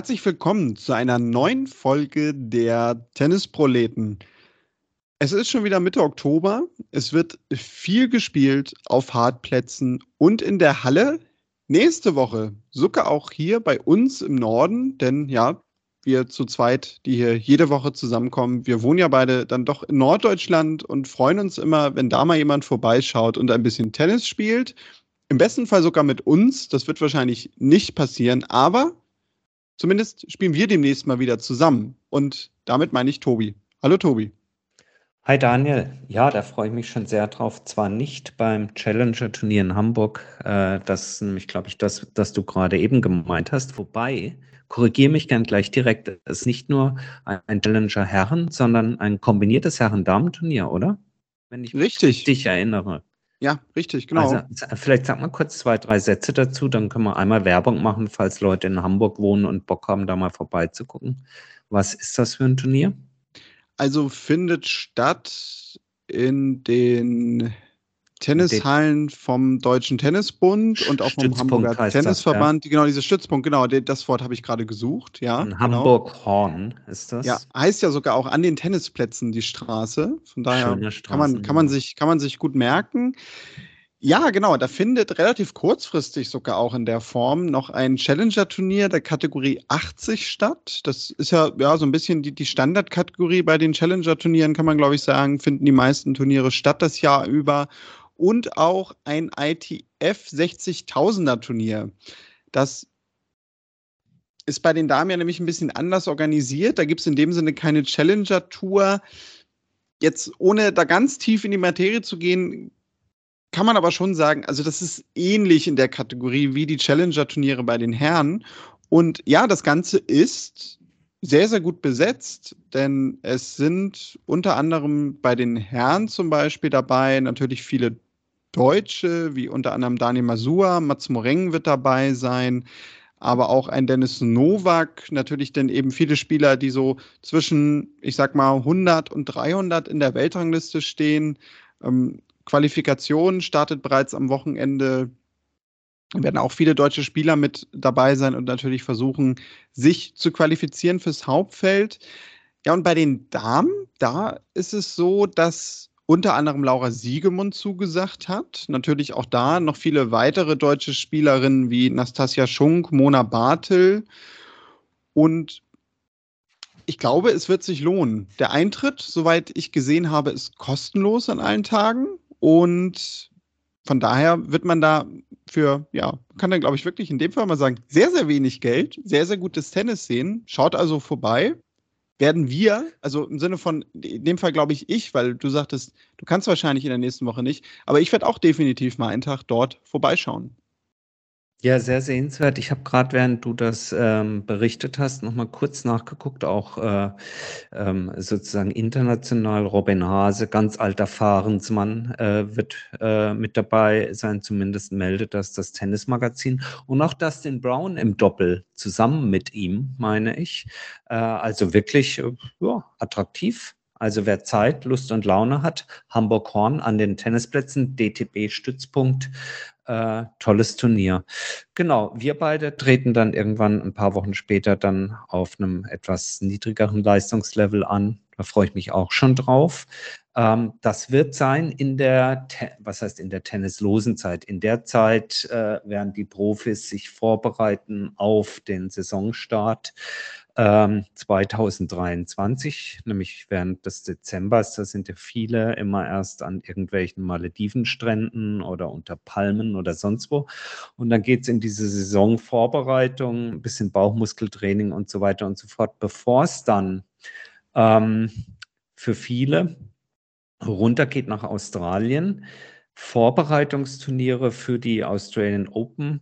Herzlich willkommen zu einer neuen Folge der Tennisproleten. Es ist schon wieder Mitte Oktober. Es wird viel gespielt auf Hartplätzen und in der Halle. Nächste Woche sogar auch hier bei uns im Norden, denn ja, wir zu zweit, die hier jede Woche zusammenkommen, wir wohnen ja beide dann doch in Norddeutschland und freuen uns immer, wenn da mal jemand vorbeischaut und ein bisschen Tennis spielt. Im besten Fall sogar mit uns. Das wird wahrscheinlich nicht passieren, aber zumindest spielen wir demnächst mal wieder zusammen. Und damit meine ich Tobi. Hallo Tobi. Hi Daniel, ja, da freue ich mich schon sehr drauf. Zwar nicht beim Challenger-Turnier in Hamburg, äh, das ist nämlich, glaube ich, das, das du gerade eben gemeint hast. Wobei, korrigiere mich gern gleich direkt, es ist nicht nur ein Challenger Herren, sondern ein kombiniertes Herren-Damen-Turnier, oder? Wenn ich richtig. dich erinnere. Ja, richtig, genau. Also, vielleicht sag mal kurz zwei, drei Sätze dazu, dann können wir einmal Werbung machen, falls Leute in Hamburg wohnen und Bock haben, da mal vorbeizugucken. Was ist das für ein Turnier? Also findet statt in den Tennishallen vom Deutschen Tennisbund und auch vom Hamburger Tennisverband. Das, ja. Genau, dieses Stützpunkt, genau, das Wort habe ich gerade gesucht, ja. Genau. Hamburg-Horn ist das. Ja, heißt ja sogar auch an den Tennisplätzen die Straße. Von daher kann man, kann, man sich, kann man sich gut merken. Ja, genau. Da findet relativ kurzfristig sogar auch in der Form noch ein Challenger-Turnier der Kategorie 80 statt. Das ist ja, ja so ein bisschen die, die Standardkategorie bei den Challenger-Turnieren, kann man glaube ich sagen, finden die meisten Turniere statt das Jahr über. Und auch ein ITF 60.000er Turnier. Das ist bei den Damen ja nämlich ein bisschen anders organisiert. Da gibt es in dem Sinne keine Challenger-Tour. Jetzt, ohne da ganz tief in die Materie zu gehen, kann man aber schon sagen, also das ist ähnlich in der Kategorie wie die Challenger-Turniere bei den Herren. Und ja, das Ganze ist sehr, sehr gut besetzt, denn es sind unter anderem bei den Herren zum Beispiel dabei natürlich viele Deutsche, wie unter anderem Daniel Masua, Mats Moreng wird dabei sein, aber auch ein Dennis Novak, natürlich denn eben viele Spieler, die so zwischen, ich sag mal, 100 und 300 in der Weltrangliste stehen. Ähm, Qualifikation startet bereits am Wochenende. Werden auch viele deutsche Spieler mit dabei sein und natürlich versuchen, sich zu qualifizieren fürs Hauptfeld. Ja, und bei den Damen, da ist es so, dass unter anderem Laura Siegemund zugesagt hat. Natürlich auch da noch viele weitere deutsche Spielerinnen wie Nastasia Schunk, Mona Bartel. Und ich glaube, es wird sich lohnen. Der Eintritt, soweit ich gesehen habe, ist kostenlos an allen Tagen. Und von daher wird man da für, ja, kann dann, glaube ich, wirklich in dem Fall mal sagen, sehr, sehr wenig Geld, sehr, sehr gutes Tennis sehen. Schaut also vorbei. Werden wir, also im Sinne von, in dem Fall glaube ich ich, weil du sagtest, du kannst wahrscheinlich in der nächsten Woche nicht, aber ich werde auch definitiv mal einen Tag dort vorbeischauen. Ja, sehr sehenswert. Ich habe gerade, während du das ähm, berichtet hast, noch mal kurz nachgeguckt, auch äh, ähm, sozusagen international. Robin Hase, ganz alter Fahrensmann, äh, wird äh, mit dabei sein, zumindest meldet das das Tennismagazin. Und auch Dustin Brown im Doppel zusammen mit ihm, meine ich. Äh, also wirklich äh, ja, attraktiv. Also wer Zeit, Lust und Laune hat, Hamburg Horn an den Tennisplätzen, DTB-Stützpunkt, äh, tolles Turnier. Genau, wir beide treten dann irgendwann ein paar Wochen später dann auf einem etwas niedrigeren Leistungslevel an. Da freue ich mich auch schon drauf. Ähm, das wird sein in der, was heißt in der tennislosen Zeit? In der Zeit äh, werden die Profis sich vorbereiten auf den Saisonstart 2023, nämlich während des Dezembers. Da sind ja viele immer erst an irgendwelchen Maledivenstränden oder unter Palmen oder sonst wo. Und dann geht es in diese Saisonvorbereitung, ein bisschen Bauchmuskeltraining und so weiter und so fort, bevor es dann ähm, für viele runtergeht nach Australien. Vorbereitungsturniere für die Australian Open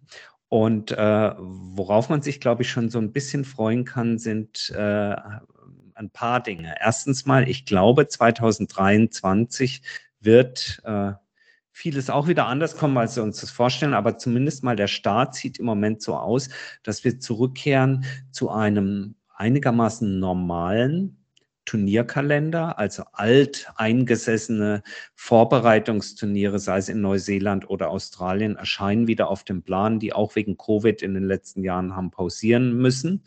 und äh, worauf man sich, glaube ich, schon so ein bisschen freuen kann, sind äh, ein paar Dinge. Erstens mal, ich glaube, 2023 wird äh, vieles auch wieder anders kommen, als wir uns das vorstellen, aber zumindest mal der Start sieht im Moment so aus, dass wir zurückkehren zu einem einigermaßen normalen Turnierkalender, also alt eingesessene Vorbereitungsturniere, sei es in Neuseeland oder Australien, erscheinen wieder auf dem Plan, die auch wegen Covid in den letzten Jahren haben pausieren müssen.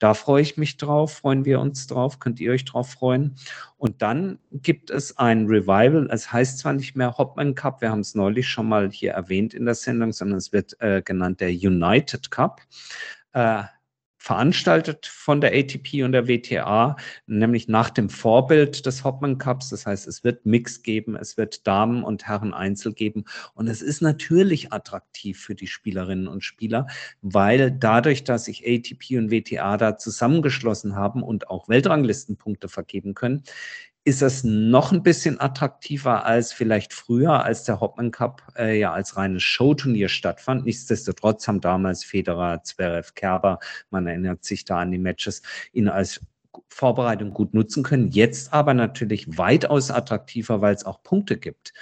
Da freue ich mich drauf, freuen wir uns drauf, könnt ihr euch drauf freuen. Und dann gibt es ein Revival, es heißt zwar nicht mehr Hopman Cup, wir haben es neulich schon mal hier erwähnt in der Sendung, sondern es wird äh, genannt der United Cup. Äh, veranstaltet von der ATP und der WTA, nämlich nach dem Vorbild des Hopman Cups. Das heißt, es wird Mix geben, es wird Damen und Herren Einzel geben. Und es ist natürlich attraktiv für die Spielerinnen und Spieler, weil dadurch, dass sich ATP und WTA da zusammengeschlossen haben und auch Weltranglistenpunkte vergeben können, ist das noch ein bisschen attraktiver als vielleicht früher, als der Hopman Cup äh, ja als reines Showturnier stattfand. Nichtsdestotrotz haben damals Federer, Zverev, Kerber, man erinnert sich da an die Matches, ihn als Vorbereitung gut nutzen können. Jetzt aber natürlich weitaus attraktiver, weil es auch Punkte gibt.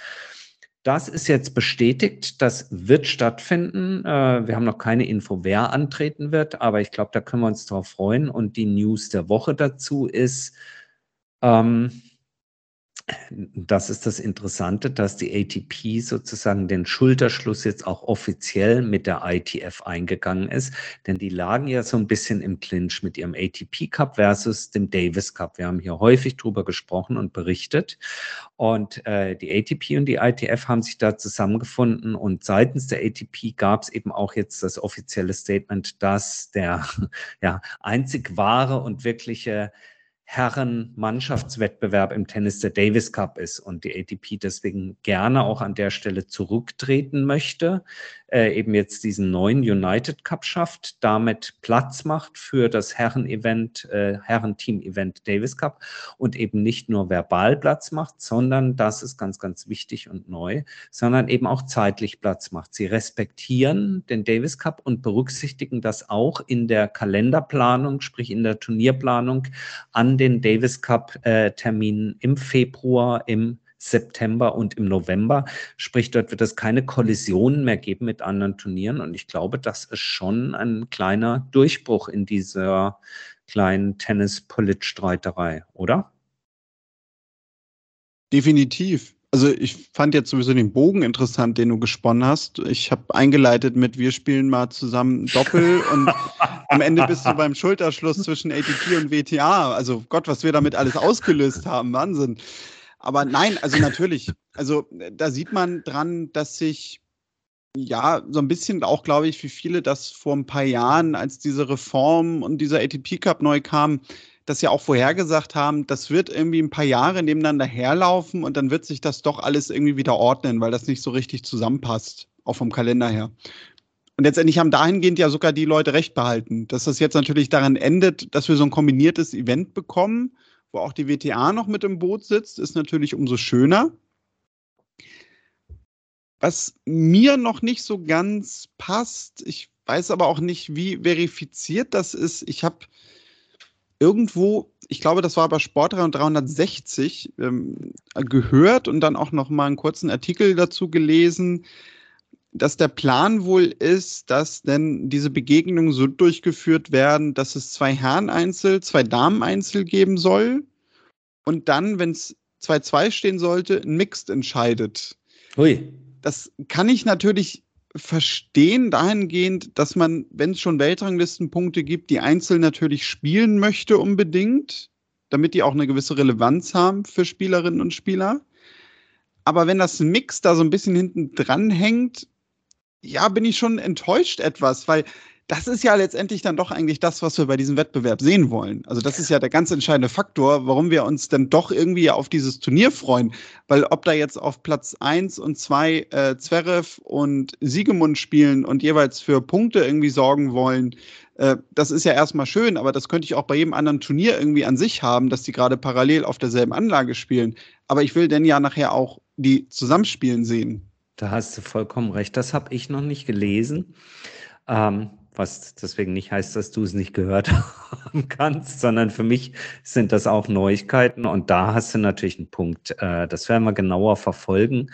Das ist jetzt bestätigt, das wird stattfinden. Äh, wir haben noch keine Info, wer antreten wird, aber ich glaube, da können wir uns darauf freuen. Und die News der Woche dazu ist, ähm, das ist das Interessante, dass die ATP sozusagen den Schulterschluss jetzt auch offiziell mit der ITF eingegangen ist, denn die lagen ja so ein bisschen im Clinch mit ihrem ATP Cup versus dem Davis Cup. Wir haben hier häufig drüber gesprochen und berichtet. Und äh, die ATP und die ITF haben sich da zusammengefunden. Und seitens der ATP gab es eben auch jetzt das offizielle Statement, dass der ja einzig wahre und wirkliche Herren-Mannschaftswettbewerb im Tennis der Davis Cup ist und die ATP deswegen gerne auch an der Stelle zurücktreten möchte äh, eben jetzt diesen neuen United Cup schafft, damit Platz macht für das Herren-Event, äh, Herren-Team-Event Davis Cup und eben nicht nur verbal Platz macht, sondern, das ist ganz, ganz wichtig und neu, sondern eben auch zeitlich Platz macht. Sie respektieren den Davis Cup und berücksichtigen das auch in der Kalenderplanung, sprich in der Turnierplanung an den Davis Cup äh, im Februar, im September und im November. Sprich, dort wird es keine Kollisionen mehr geben mit anderen Turnieren. Und ich glaube, das ist schon ein kleiner Durchbruch in dieser kleinen Tennis-Polit-Streiterei, oder? Definitiv. Also ich fand jetzt sowieso den Bogen interessant, den du gesponnen hast. Ich habe eingeleitet mit, wir spielen mal zusammen Doppel und am Ende bist du beim Schulterschluss zwischen ATP und WTA. Also Gott, was wir damit alles ausgelöst haben, Wahnsinn. Aber nein, also natürlich. Also da sieht man dran, dass sich ja, so ein bisschen auch, glaube ich, wie viele das vor ein paar Jahren, als diese Reform und dieser ATP Cup neu kam, das ja auch vorhergesagt haben, das wird irgendwie ein paar Jahre nebeneinander herlaufen und dann wird sich das doch alles irgendwie wieder ordnen, weil das nicht so richtig zusammenpasst, auch vom Kalender her. Und letztendlich haben dahingehend ja sogar die Leute recht behalten, dass das jetzt natürlich daran endet, dass wir so ein kombiniertes Event bekommen wo auch die WTA noch mit im Boot sitzt, ist natürlich umso schöner. Was mir noch nicht so ganz passt, ich weiß aber auch nicht, wie verifiziert das ist. Ich habe irgendwo, ich glaube, das war bei Sport 360 ähm, gehört und dann auch noch mal einen kurzen Artikel dazu gelesen, dass der Plan wohl ist, dass denn diese Begegnungen so durchgeführt werden, dass es zwei Herren-Einzel, zwei Damen-Einzel geben soll und dann, wenn es 2-2 stehen sollte, ein Mixed entscheidet. Hui. Das kann ich natürlich verstehen dahingehend, dass man, wenn es schon Weltranglistenpunkte gibt, die Einzel natürlich spielen möchte unbedingt, damit die auch eine gewisse Relevanz haben für Spielerinnen und Spieler. Aber wenn das Mix da so ein bisschen hinten dran hängt, ja, bin ich schon enttäuscht etwas, weil das ist ja letztendlich dann doch eigentlich das, was wir bei diesem Wettbewerb sehen wollen. Also das ist ja der ganz entscheidende Faktor, warum wir uns dann doch irgendwie auf dieses Turnier freuen. Weil ob da jetzt auf Platz eins und zwei äh, Zverev und Siegemund spielen und jeweils für Punkte irgendwie sorgen wollen, äh, das ist ja erstmal schön, aber das könnte ich auch bei jedem anderen Turnier irgendwie an sich haben, dass die gerade parallel auf derselben Anlage spielen. Aber ich will denn ja nachher auch die zusammenspielen sehen. Da hast du vollkommen recht. Das habe ich noch nicht gelesen. Ähm, was deswegen nicht heißt, dass du es nicht gehört haben kannst, sondern für mich sind das auch Neuigkeiten und da hast du natürlich einen Punkt. Äh, das werden wir genauer verfolgen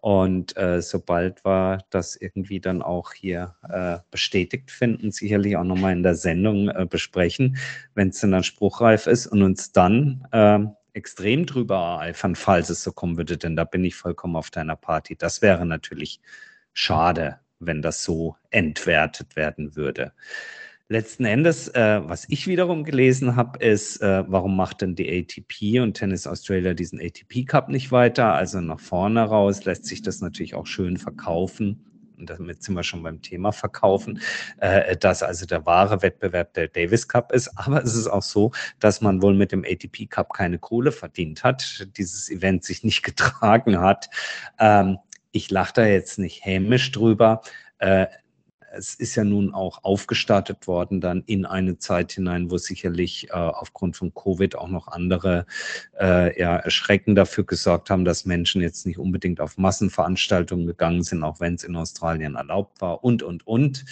Und äh, sobald wir das irgendwie dann auch hier äh, bestätigt finden, sicherlich auch nochmal in der Sendung besprechen, wenn es dann spruchreif ist und uns dann äh, extrem drüber ereifern, falls es so kommen würde, denn da bin ich vollkommen auf deiner Party. Das wäre natürlich schade, wenn das so entwertet werden würde. Letzten Endes, äh, was ich wiederum gelesen habe, ist, äh, warum macht denn die ATP und Tennis Australia diesen ATP Cup nicht weiter? Also nach vorne raus lässt sich das natürlich auch schön verkaufen. Und damit sind wir schon beim Thema Verkaufen, äh, dass also der wahre Wettbewerb der Davis Cup ist. Aber es ist auch so, dass man wohl mit dem ATP Cup keine Kohle verdient hat, dieses Event sich nicht getragen hat. Ähm, ich lache da jetzt nicht hämisch drüber. Äh, es ist ja nun auch aufgestartet worden dann in eine Zeit hinein, wo sicherlich äh, aufgrund von Covid auch noch andere äh, ja, Erschrecken dafür gesorgt haben, dass Menschen jetzt nicht unbedingt auf Massenveranstaltungen gegangen sind, auch wenn es in Australien erlaubt war und, und, und.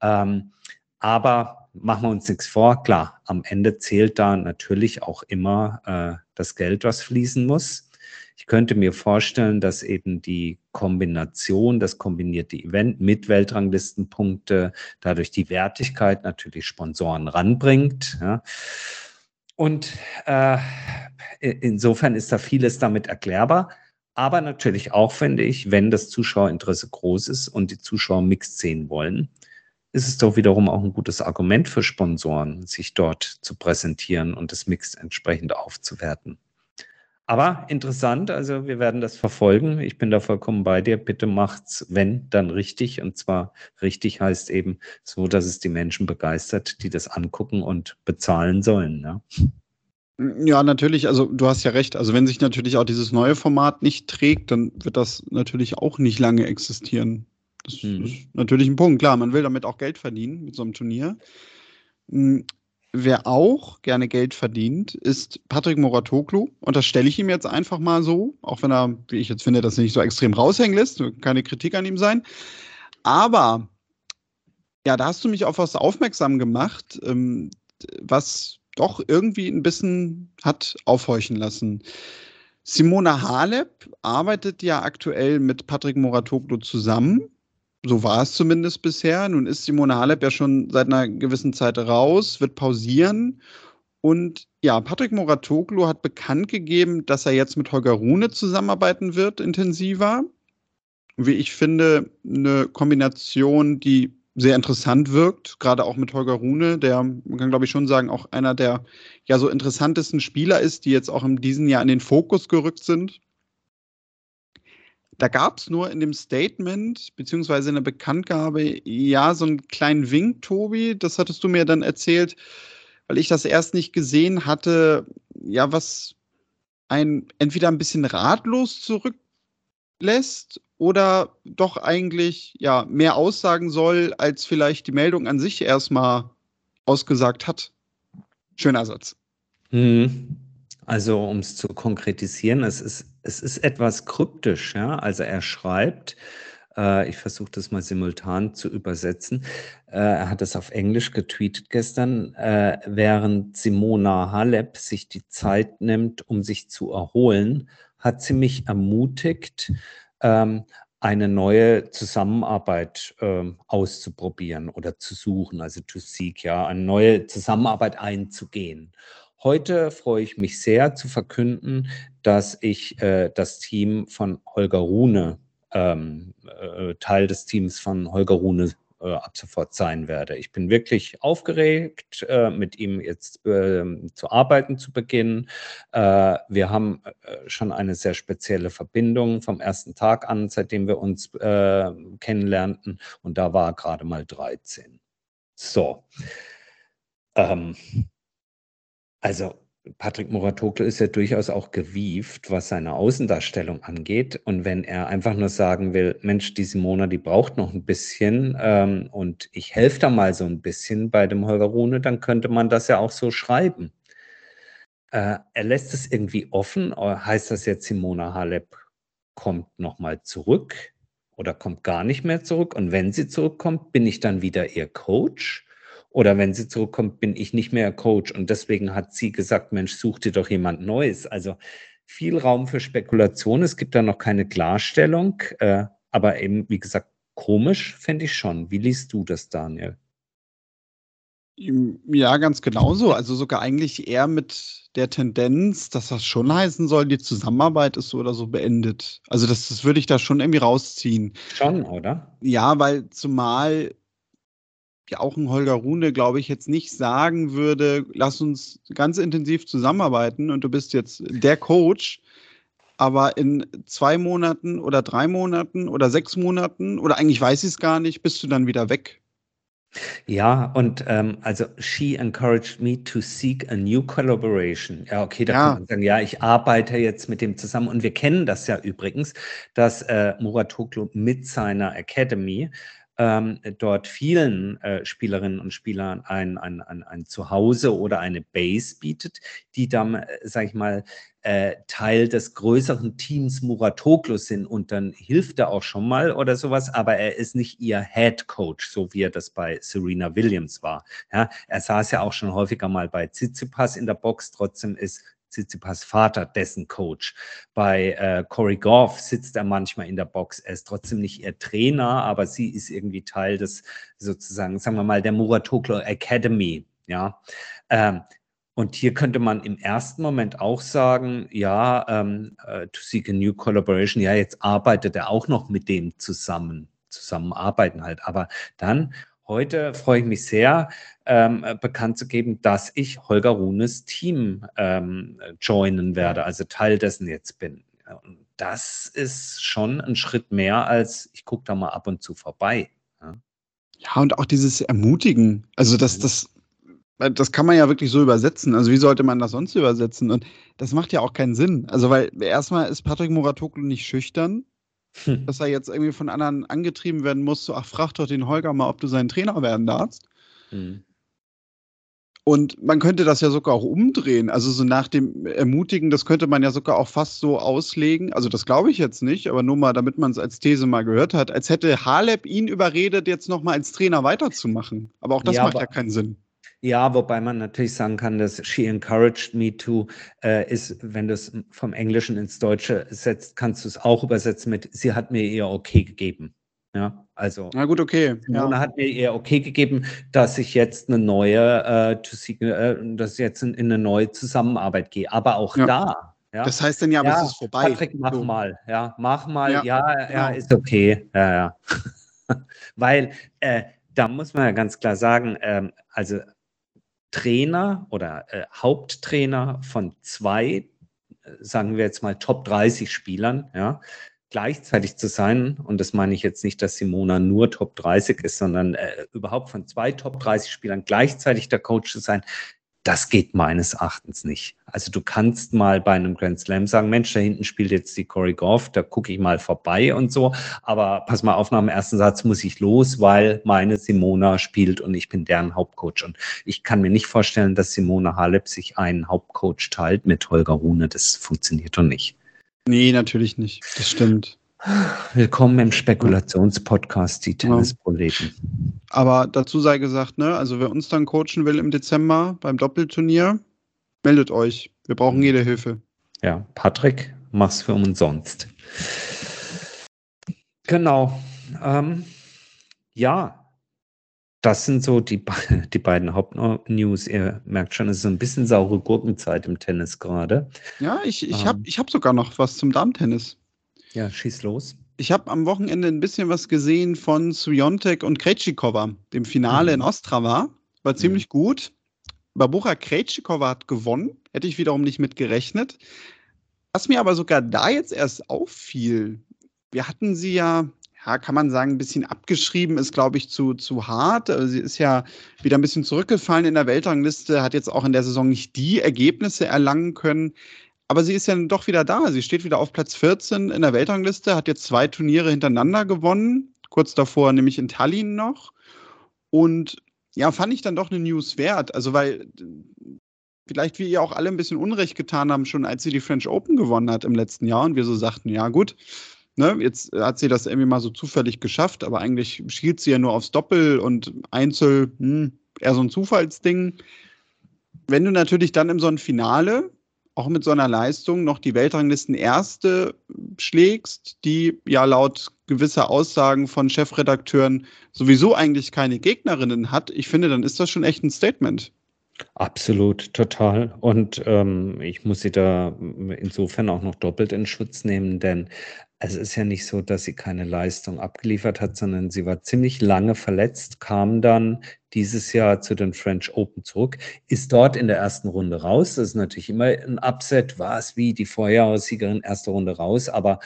Ähm, aber machen wir uns nichts vor, klar, am Ende zählt da natürlich auch immer äh, das Geld, was fließen muss. Ich könnte mir vorstellen, dass eben die Kombination, das kombinierte Event mit Weltranglistenpunkte dadurch die Wertigkeit natürlich Sponsoren ranbringt. Ja. Und äh, insofern ist da vieles damit erklärbar. Aber natürlich auch, finde ich, wenn das Zuschauerinteresse groß ist und die Zuschauer Mixed sehen wollen, ist es doch wiederum auch ein gutes Argument für Sponsoren, sich dort zu präsentieren und das Mixed entsprechend aufzuwerten. Aber interessant, also wir werden das verfolgen. Ich bin da vollkommen bei dir. Bitte macht's, wenn, dann richtig. Und zwar richtig heißt eben so, dass es die Menschen begeistert, die das angucken und bezahlen sollen. Ja. Ja, natürlich. Also du hast ja recht. Also wenn sich natürlich auch dieses neue Format nicht trägt, dann wird das natürlich auch nicht lange existieren. Das hm. ist natürlich ein Punkt. Klar, man will damit auch Geld verdienen mit so einem Turnier. Wer auch gerne Geld verdient, ist Patrick Moratoglu. Und das stelle ich ihm jetzt einfach mal so, auch wenn er, wie ich jetzt finde, das nicht so extrem raushängen lässt. Keine Kritik an ihm sein. Aber ja, da hast du mich auf was aufmerksam gemacht, ähm, was doch irgendwie ein bisschen hat aufhorchen lassen. Simona Halep arbeitet ja aktuell mit Patrick Moratoglu zusammen so war es zumindest bisher. Nun ist Simone Halep ja schon seit einer gewissen Zeit raus, wird pausieren. Und ja, Patrick Moratoglu hat bekannt gegeben, dass er jetzt mit Holger Rune zusammenarbeiten wird, intensiver. Wie ich finde, eine Kombination, die sehr interessant wirkt, gerade auch mit Holger Rune, der, man kann glaube ich schon sagen, auch einer der ja so interessantesten Spieler ist, die jetzt auch in diesem Jahr in den Fokus gerückt sind. Da gab es nur in dem Statement, beziehungsweise in der Bekanntgabe, ja, so einen kleinen Wink, Tobi. Das hattest du mir dann erzählt, weil ich das erst nicht gesehen hatte, ja, was ein entweder ein bisschen ratlos zurücklässt oder doch eigentlich ja mehr aussagen soll, als vielleicht die Meldung an sich erstmal ausgesagt hat. Schöner Satz. Mhm. Also, um es zu konkretisieren, es ist es ist etwas kryptisch, ja. Also, er schreibt äh, ich versuche das mal simultan zu übersetzen. Äh, er hat das auf Englisch getweetet gestern, äh, während Simona Halep sich die Zeit nimmt, um sich zu erholen, hat sie mich ermutigt, ähm, eine neue Zusammenarbeit ähm, auszuprobieren oder zu suchen, also to seek, ja, eine neue Zusammenarbeit einzugehen. Heute freue ich mich sehr zu verkünden, dass ich äh, das Team von Holger Rune, ähm, äh, Teil des Teams von Holger Rune äh, ab sofort sein werde. Ich bin wirklich aufgeregt, äh, mit ihm jetzt ähm, zu arbeiten zu beginnen. Äh, wir haben äh, schon eine sehr spezielle Verbindung vom ersten Tag an, seitdem wir uns kennenlernten. Und da war er gerade mal 13. So. Ähm, also Patrick Moratoglu ist ja durchaus auch gewieft, was seine Außendarstellung angeht. Und wenn er einfach nur sagen will, Mensch, die Simona, die braucht noch ein bisschen ähm, und ich helfe da mal so ein bisschen bei dem Holger Rune, dann könnte man das ja auch so schreiben. Äh, er lässt es irgendwie offen. Heißt das jetzt, Simona Halep kommt nochmal zurück oder kommt gar nicht mehr zurück? Und wenn sie zurückkommt, bin ich dann wieder ihr Coach? Oder wenn sie zurückkommt, bin ich nicht mehr Coach. Und deswegen hat sie gesagt, Mensch, such dir doch jemand Neues. Also viel Raum für Spekulation. Es gibt da noch keine Klarstellung, äh, aber eben, wie gesagt, komisch fände ich schon. Wie liest du das, Daniel? Ja, ganz genauso. Also sogar eigentlich eher mit der Tendenz, dass das schon heißen soll, die Zusammenarbeit ist so oder so beendet. Also das, das würde ich da schon irgendwie rausziehen. Schon, oder? Ja, weil zumal auch ein Holger Rune, glaube ich, jetzt nicht sagen würde, lass uns ganz intensiv zusammenarbeiten und du bist jetzt der Coach, aber in zwei Monaten oder drei Monaten oder sechs Monaten oder eigentlich weiß ich es gar nicht, bist du dann wieder weg. Ja, und ähm, also she encouraged me to seek a new collaboration. Ja, okay, da ja. kann man sagen, ja, ich arbeite jetzt mit dem zusammen. Und wir kennen das ja übrigens, dass äh, Muratoglu mit seiner Academy ähm, dort vielen äh, Spielerinnen und Spielern ein, ein, ein, ein Zuhause oder eine Base bietet, die dann, äh, sag ich mal, äh, Teil des größeren Teams Muratoglu sind und dann hilft er auch schon mal oder sowas, aber er ist nicht ihr Head Coach, so wie er das bei Serena Williams war. Ja, er saß ja auch schon häufiger mal bei Tsitsipas in der Box, trotzdem ist Tsitsipas Vater dessen Coach. Bei äh, Corey Goff sitzt er manchmal in der Box. Er ist trotzdem nicht ihr Trainer, aber sie ist irgendwie Teil des sozusagen, sagen wir mal, der Muratoglu Academy. Ja. Ähm, und hier könnte man im ersten Moment auch sagen, ja, ähm, uh, to seek a new collaboration, ja, jetzt arbeitet er auch noch mit dem zusammen, zusammenarbeiten halt. Aber dann Heute freue ich mich sehr, ähm, bekannt zu geben, dass ich Holger Runes Team ähm, joinen werde, also Teil dessen jetzt bin. Und das ist schon ein Schritt mehr als ich gucke da mal ab und zu vorbei. Ja, ja und auch dieses Ermutigen, also das, mhm. das, das kann man ja wirklich so übersetzen. Also wie sollte man das sonst übersetzen? Und das macht ja auch keinen Sinn. Also weil erstmal ist Patrick Moratoglu nicht schüchtern. Hm. Dass er jetzt irgendwie von anderen angetrieben werden muss, so, ach, frag doch den Holger mal, ob du sein Trainer werden darfst. Hm. Und man könnte das ja sogar auch umdrehen. Also so nach dem Ermutigen, das könnte man ja sogar auch fast so auslegen. Also das glaube ich jetzt nicht, aber nur mal, damit man es als These mal gehört hat, als hätte Haleb ihn überredet, jetzt nochmal als Trainer weiterzumachen. Aber auch das ja, macht ja keinen Sinn. Ja, wobei man natürlich sagen kann, dass she encouraged me to äh, ist, wenn du es vom Englischen ins Deutsche setzt, kannst du es auch übersetzen mit sie hat mir ihr okay gegeben. Ja, also. Na gut, okay. Simone ja. hat mir ihr okay gegeben, dass ich jetzt eine neue, äh, to see, äh, dass ich jetzt in, in, eine neue Zusammenarbeit gehe. Aber auch ja. da. Ja. Das heißt denn ja, ja es ist vorbei. Patrick, mach so. mal. Ja, mach mal. Ja, ja, genau. ist okay. Ja, ja. Weil äh, da muss man ja ganz klar sagen, ähm, also Trainer oder äh, Haupttrainer von zwei, äh, sagen wir jetzt mal Top 30 Spielern, ja, gleichzeitig zu sein, und das meine ich jetzt nicht, dass Simona nur Top 30 ist, sondern äh, überhaupt von zwei Top 30 Spielern gleichzeitig der Coach zu sein, das geht meines Erachtens nicht. Also du kannst mal bei einem Grand Slam sagen, Mensch, da hinten spielt jetzt die Corey Goff, da gucke ich mal vorbei und so. Aber pass mal auf, nach dem ersten Satz muss ich los, weil meine Simona spielt und ich bin deren Hauptcoach. Und ich kann mir nicht vorstellen, dass Simona Halep sich einen Hauptcoach teilt mit Holger Rune. Das funktioniert doch nicht. Nee, natürlich nicht. Das stimmt. Willkommen im Spekulationspodcast, die Tennisproleten. Aber dazu sei gesagt, ne, also wer uns dann coachen will im Dezember beim Doppelturnier, meldet euch. Wir brauchen jede Hilfe. Ja, Patrick, mach's für umsonst. Genau. Ähm, ja, das sind so die, die beiden Hauptnews. Ihr merkt schon, es ist so ein bisschen saure Gurkenzeit im Tennis gerade. Ja, ich, ich ähm, habe ich hab sogar noch was zum Darmtennis. Ja, schieß los. Ich habe am Wochenende ein bisschen was gesehen von Sviontek und Krejcikova, dem Finale mhm. in Ostrava. War ziemlich mhm. gut. Babucha Krejcikova hat gewonnen. Hätte ich wiederum nicht mit gerechnet. Was mir aber sogar da jetzt erst auffiel, wir hatten sie ja, ja, kann man sagen, ein bisschen abgeschrieben, ist, glaube ich, zu, zu hart. Also sie ist ja wieder ein bisschen zurückgefallen in der Weltrangliste, hat jetzt auch in der Saison nicht die Ergebnisse erlangen können, aber sie ist ja doch wieder da. Sie steht wieder auf Platz 14 in der Weltrangliste, hat jetzt zwei Turniere hintereinander gewonnen, kurz davor nämlich in Tallinn noch. Und ja, fand ich dann doch eine News wert. Also, weil vielleicht wir ihr auch alle ein bisschen Unrecht getan haben, schon als sie die French Open gewonnen hat im letzten Jahr und wir so sagten, ja gut, ne, jetzt hat sie das irgendwie mal so zufällig geschafft, aber eigentlich schielt sie ja nur aufs Doppel und Einzel, hm, eher so ein Zufallsding. Wenn du natürlich dann in so ein Finale auch mit so einer Leistung noch die Weltranglisten erste schlägst, die ja laut gewisser Aussagen von Chefredakteuren sowieso eigentlich keine Gegnerinnen hat, ich finde, dann ist das schon echt ein Statement. Absolut, total. Und ähm, ich muss sie da insofern auch noch doppelt in Schutz nehmen, denn es ist ja nicht so, dass sie keine Leistung abgeliefert hat, sondern sie war ziemlich lange verletzt, kam dann dieses Jahr zu den French Open zurück, ist dort in der ersten Runde raus. Das ist natürlich immer ein Upset, war es wie die Vorjahressiegerin erste Runde raus, aber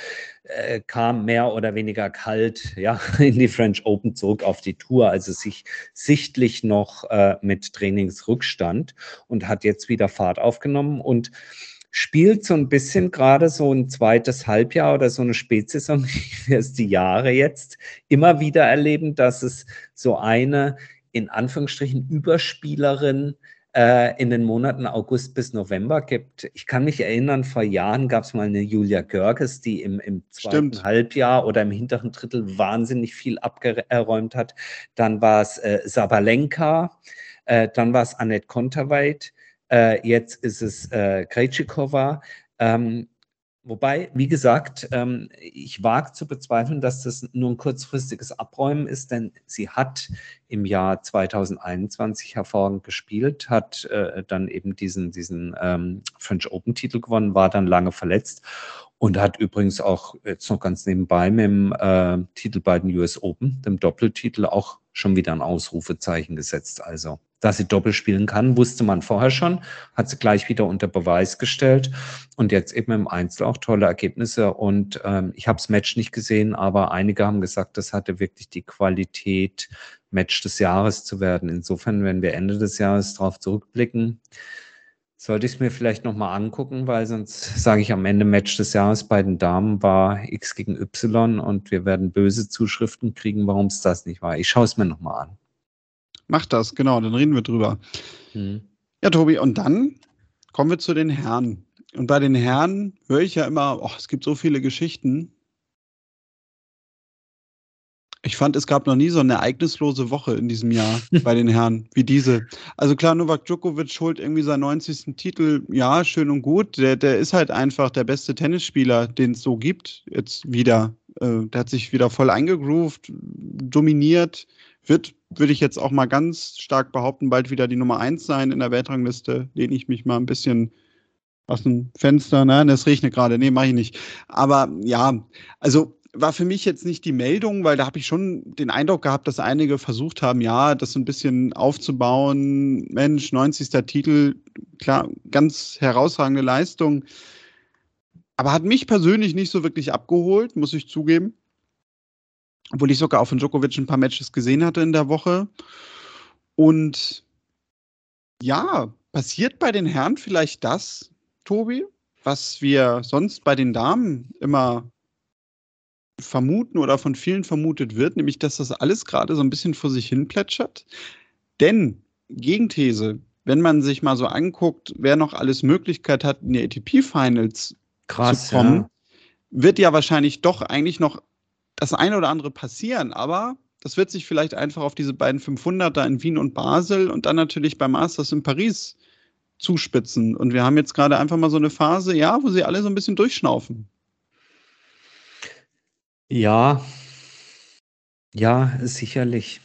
äh, kam mehr oder weniger kalt ja, in die French Open zurück auf die Tour, also sich sichtlich noch äh, mit Trainingsrückstand und hat jetzt wieder Fahrt aufgenommen und spielt so ein bisschen gerade so ein zweites Halbjahr oder so eine Spätsaison, wie wir es die Jahre jetzt immer wieder erleben, dass es so eine in Anführungsstrichen Überspielerin äh, in den Monaten August bis November gibt. Ich kann mich erinnern, vor Jahren gab es mal eine Julia Görges, die im, im zweiten Stimmt. Halbjahr oder im hinteren Drittel wahnsinnig viel abgeräumt hat. Dann war es äh, Sabalenka, äh, dann war es Annette Konterweit, äh, jetzt ist es äh, Krejcikova. Ähm, Wobei, wie gesagt, ähm, ich wage zu bezweifeln, dass das nur ein kurzfristiges Abräumen ist, denn sie hat im Jahr 2021 hervorragend gespielt, hat äh, dann eben diesen, diesen ähm, French Open-Titel gewonnen, war dann lange verletzt und hat übrigens auch jetzt noch ganz nebenbei mit dem äh, Titel bei den US Open, dem Doppeltitel, auch schon wieder ein Ausrufezeichen gesetzt. Also dass sie Doppel spielen kann, wusste man vorher schon, hat sie gleich wieder unter Beweis gestellt und jetzt eben im Einzel auch tolle Ergebnisse. Und ähm, ich habe das Match nicht gesehen, aber einige haben gesagt, das hatte wirklich die Qualität, Match des Jahres zu werden. Insofern, wenn wir Ende des Jahres darauf zurückblicken, sollte ich es mir vielleicht nochmal angucken, weil sonst sage ich am Ende Match des Jahres bei den Damen war X gegen Y und wir werden böse Zuschriften kriegen, warum es das nicht war. Ich schaue es mir nochmal an. Mach das, genau, dann reden wir drüber. Hm. Ja, Tobi, und dann kommen wir zu den Herren. Und bei den Herren höre ich ja immer, oh, es gibt so viele Geschichten. Ich fand, es gab noch nie so eine ereignislose Woche in diesem Jahr bei den Herren wie diese. Also klar, Novak Djokovic holt irgendwie seinen 90. Titel. Ja, schön und gut. Der, der ist halt einfach der beste Tennisspieler, den es so gibt. Jetzt wieder. Äh, der hat sich wieder voll eingegroovt, dominiert, wird, würde ich jetzt auch mal ganz stark behaupten, bald wieder die Nummer eins sein in der Weltrangliste. Lehne ich mich mal ein bisschen aus dem Fenster. Nein, das regnet gerade. Nee, mache ich nicht. Aber ja, also war für mich jetzt nicht die Meldung, weil da habe ich schon den Eindruck gehabt, dass einige versucht haben, ja, das so ein bisschen aufzubauen. Mensch, 90. Titel, klar, ganz herausragende Leistung. Aber hat mich persönlich nicht so wirklich abgeholt, muss ich zugeben obwohl ich sogar auch von Djokovic ein paar Matches gesehen hatte in der Woche. Und ja, passiert bei den Herren vielleicht das, Tobi, was wir sonst bei den Damen immer vermuten oder von vielen vermutet wird, nämlich dass das alles gerade so ein bisschen vor sich hin plätschert. Denn, Gegenthese, wenn man sich mal so anguckt, wer noch alles Möglichkeit hat, in die ATP-Finals zu kommen, ja. wird ja wahrscheinlich doch eigentlich noch das eine oder andere passieren, aber das wird sich vielleicht einfach auf diese beiden 500er in Wien und Basel und dann natürlich beim Masters in Paris zuspitzen. Und wir haben jetzt gerade einfach mal so eine Phase, ja, wo sie alle so ein bisschen durchschnaufen. Ja, ja, sicherlich.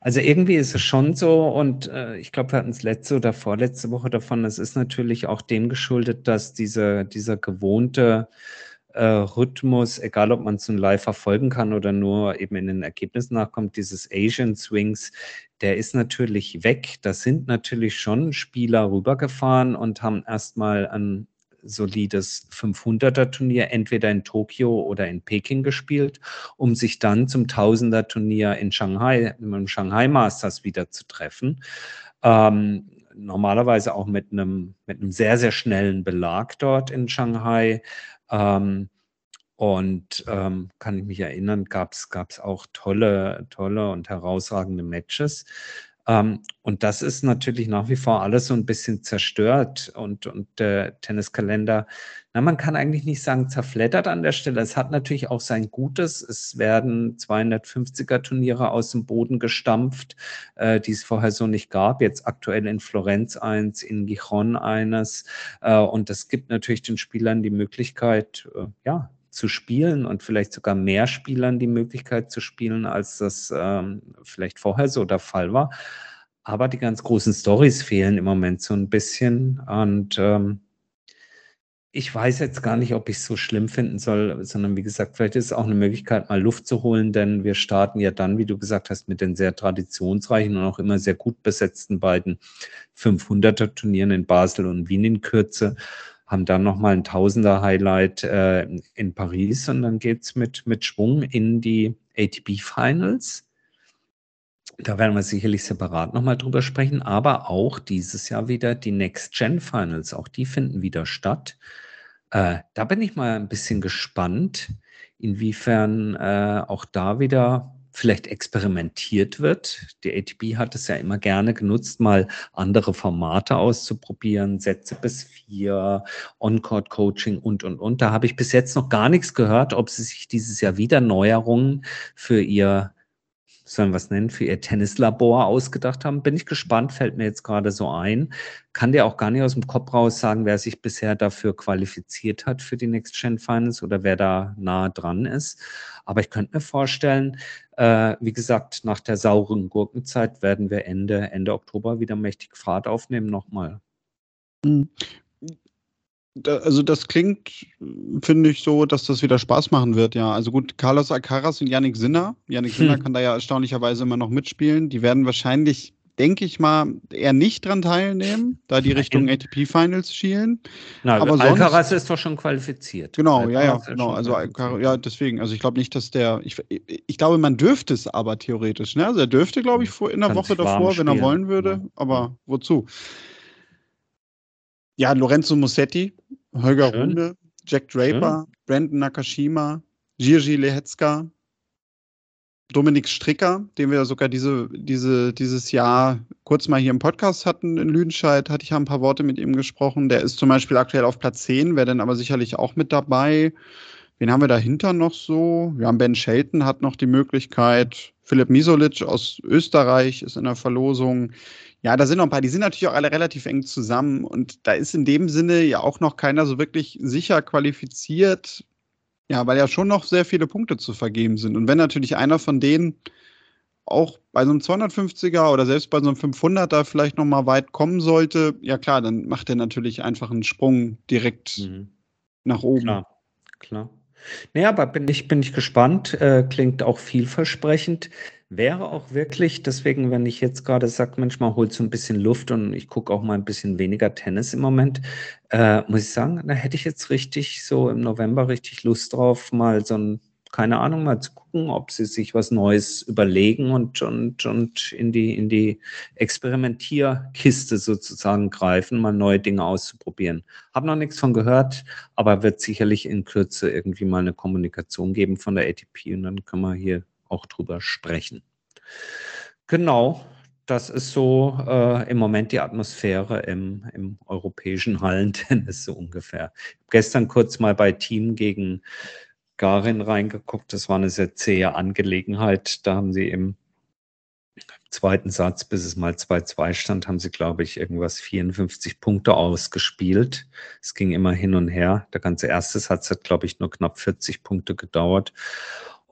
Also irgendwie ist es schon so und äh, ich glaube, wir hatten es letzte oder vorletzte Woche davon. Es ist natürlich auch dem geschuldet, dass diese, dieser gewohnte äh, Rhythmus, egal ob man es nun live verfolgen kann oder nur eben in den Ergebnissen nachkommt, dieses Asian Swings, der ist natürlich weg. Da sind natürlich schon Spieler rübergefahren und haben erstmal ein solides 500er Turnier entweder in Tokio oder in Peking gespielt, um sich dann zum 1000er Turnier in Shanghai, im Shanghai Masters wieder zu treffen. Ähm, normalerweise auch mit einem, mit einem sehr, sehr schnellen Belag dort in Shanghai. Ähm, und ähm, kann ich mich erinnern, gab es auch tolle, tolle und herausragende Matches. Ähm, und das ist natürlich nach wie vor alles so ein bisschen zerstört und, und der Tenniskalender, na, man kann eigentlich nicht sagen zerfleddert an der Stelle. Es hat natürlich auch sein Gutes. Es werden 250er Turniere aus dem Boden gestampft, äh, die es vorher so nicht gab. Jetzt aktuell in Florenz eins, in Gijon eines. Äh, und das gibt natürlich den Spielern die Möglichkeit, äh, ja, zu spielen und vielleicht sogar mehr Spielern die Möglichkeit zu spielen, als das ähm, vielleicht vorher so der Fall war. Aber die ganz großen Stories fehlen im Moment so ein bisschen. Und ähm, ich weiß jetzt gar nicht, ob ich es so schlimm finden soll, sondern wie gesagt, vielleicht ist es auch eine Möglichkeit, mal Luft zu holen, denn wir starten ja dann, wie du gesagt hast, mit den sehr traditionsreichen und auch immer sehr gut besetzten beiden 500er Turnieren in Basel und Wien in Kürze haben dann nochmal ein Tausender-Highlight äh, in Paris und dann geht es mit, mit Schwung in die ATP-Finals. Da werden wir sicherlich separat nochmal drüber sprechen, aber auch dieses Jahr wieder die Next-Gen-Finals, auch die finden wieder statt. Äh, da bin ich mal ein bisschen gespannt, inwiefern äh, auch da wieder vielleicht experimentiert wird. Die ATP hat es ja immer gerne genutzt, mal andere Formate auszuprobieren, Sätze bis vier, On-Court-Coaching und, und, und. Da habe ich bis jetzt noch gar nichts gehört, ob sie sich dieses Jahr wieder Neuerungen für ihr sollen wir es nennen, für ihr Tennislabor ausgedacht haben. Bin ich gespannt, fällt mir jetzt gerade so ein. Kann dir auch gar nicht aus dem Kopf raus sagen, wer sich bisher dafür qualifiziert hat für die Next Gen Finals oder wer da nah dran ist. Aber ich könnte mir vorstellen, äh, wie gesagt, nach der sauren Gurkenzeit werden wir Ende, Ende Oktober wieder mächtig Fahrt aufnehmen nochmal. Also das klingt, finde ich, so, dass das wieder Spaß machen wird, ja. Also gut, Carlos Alcaraz und Yannick Sinner. Yannick Sinner hm. kann da ja erstaunlicherweise immer noch mitspielen. Die werden wahrscheinlich, denke ich mal, eher nicht dran teilnehmen, da die Richtung ATP Finals schielen. Na, aber Alcaraz sonst, ist doch schon qualifiziert. Genau, Alcaraz ja, ja, genau. Also Alcaraz, ja, deswegen. Also ich glaube nicht, dass der. Ich, ich glaube, man dürfte es aber theoretisch. Ne? Also er dürfte, glaube ich, vor, in der Woche davor, wenn er wollen würde. Ja. Aber wozu? Ja, Lorenzo Mussetti, Holger Schön. Runde, Jack Draper, Schön. Brandon Nakashima, Jirgi Lehetzka, Dominik Stricker, den wir sogar diese, diese, dieses Jahr kurz mal hier im Podcast hatten in Lüdenscheid, hatte ich ja ein paar Worte mit ihm gesprochen. Der ist zum Beispiel aktuell auf Platz 10, wäre dann aber sicherlich auch mit dabei. Wen haben wir dahinter noch so? Wir haben Ben Shelton, hat noch die Möglichkeit. Philipp Misolic aus Österreich ist in der Verlosung. Ja, da sind noch ein paar, die sind natürlich auch alle relativ eng zusammen und da ist in dem Sinne ja auch noch keiner so wirklich sicher qualifiziert. Ja, weil ja schon noch sehr viele Punkte zu vergeben sind. Und wenn natürlich einer von denen auch bei so einem 250er oder selbst bei so einem 500er vielleicht noch mal weit kommen sollte, ja klar, dann macht er natürlich einfach einen Sprung direkt mhm. nach oben. Klar, klar. Naja, aber bin ich, bin ich gespannt. Äh, klingt auch vielversprechend. Wäre auch wirklich, deswegen, wenn ich jetzt gerade sage, manchmal holt so ein bisschen Luft und ich gucke auch mal ein bisschen weniger Tennis im Moment, äh, muss ich sagen, da hätte ich jetzt richtig so im November richtig Lust drauf, mal so ein, keine Ahnung, mal zu gucken, ob sie sich was Neues überlegen und, und, und in die, in die Experimentierkiste sozusagen greifen, mal neue Dinge auszuprobieren. Hab noch nichts von gehört, aber wird sicherlich in Kürze irgendwie mal eine Kommunikation geben von der ATP und dann können wir hier auch drüber sprechen. Genau, das ist so äh, im Moment die Atmosphäre im, im europäischen Hallentennis so ungefähr. Gestern kurz mal bei Team gegen Garin reingeguckt. Das war eine sehr zähe Angelegenheit. Da haben sie im zweiten Satz, bis es mal 2-2 stand, haben sie, glaube ich, irgendwas 54 Punkte ausgespielt. Es ging immer hin und her. Der ganze erste Satz hat, glaube ich, nur knapp 40 Punkte gedauert.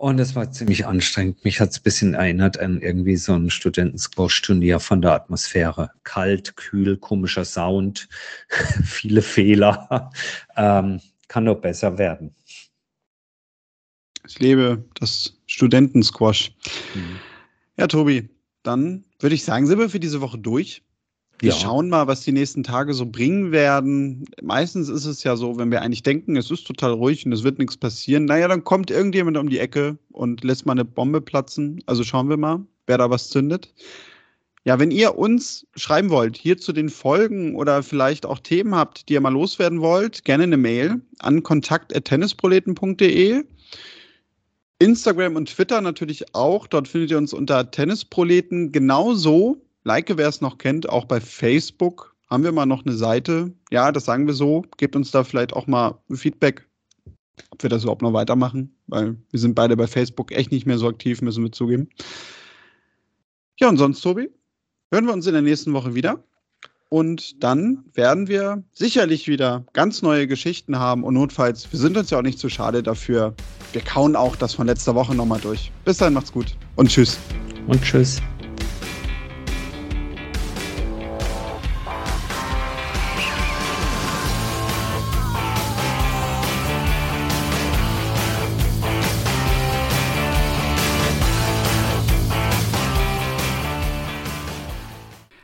Und es war ziemlich anstrengend. Mich hat es ein bisschen erinnert an irgendwie so ein Studentensquash-Turnier von der Atmosphäre. Kalt, kühl, komischer Sound, viele Fehler. Ähm, kann nur besser werden. Ich lebe das Studentensquash. Mhm. Ja, Tobi, dann würde ich sagen, sind wir für diese Woche durch. Wir ja. schauen mal, was die nächsten Tage so bringen werden. Meistens ist es ja so, wenn wir eigentlich denken, es ist total ruhig und es wird nichts passieren, naja, dann kommt irgendjemand um die Ecke und lässt mal eine Bombe platzen. Also schauen wir mal, wer da was zündet. Ja, wenn ihr uns schreiben wollt, hier zu den Folgen oder vielleicht auch Themen habt, die ihr mal loswerden wollt, gerne eine Mail an kontakt.tennisproleten.de. Instagram und Twitter natürlich auch. Dort findet ihr uns unter Tennisproleten genauso Like, wer es noch kennt, auch bei Facebook haben wir mal noch eine Seite. Ja, das sagen wir so. Gebt uns da vielleicht auch mal Feedback, ob wir das überhaupt noch weitermachen, weil wir sind beide bei Facebook echt nicht mehr so aktiv, müssen wir zugeben. Ja, und sonst, Tobi, hören wir uns in der nächsten Woche wieder. Und dann werden wir sicherlich wieder ganz neue Geschichten haben. Und notfalls, wir sind uns ja auch nicht zu schade dafür. Wir kauen auch das von letzter Woche nochmal durch. Bis dann, macht's gut und tschüss. Und tschüss.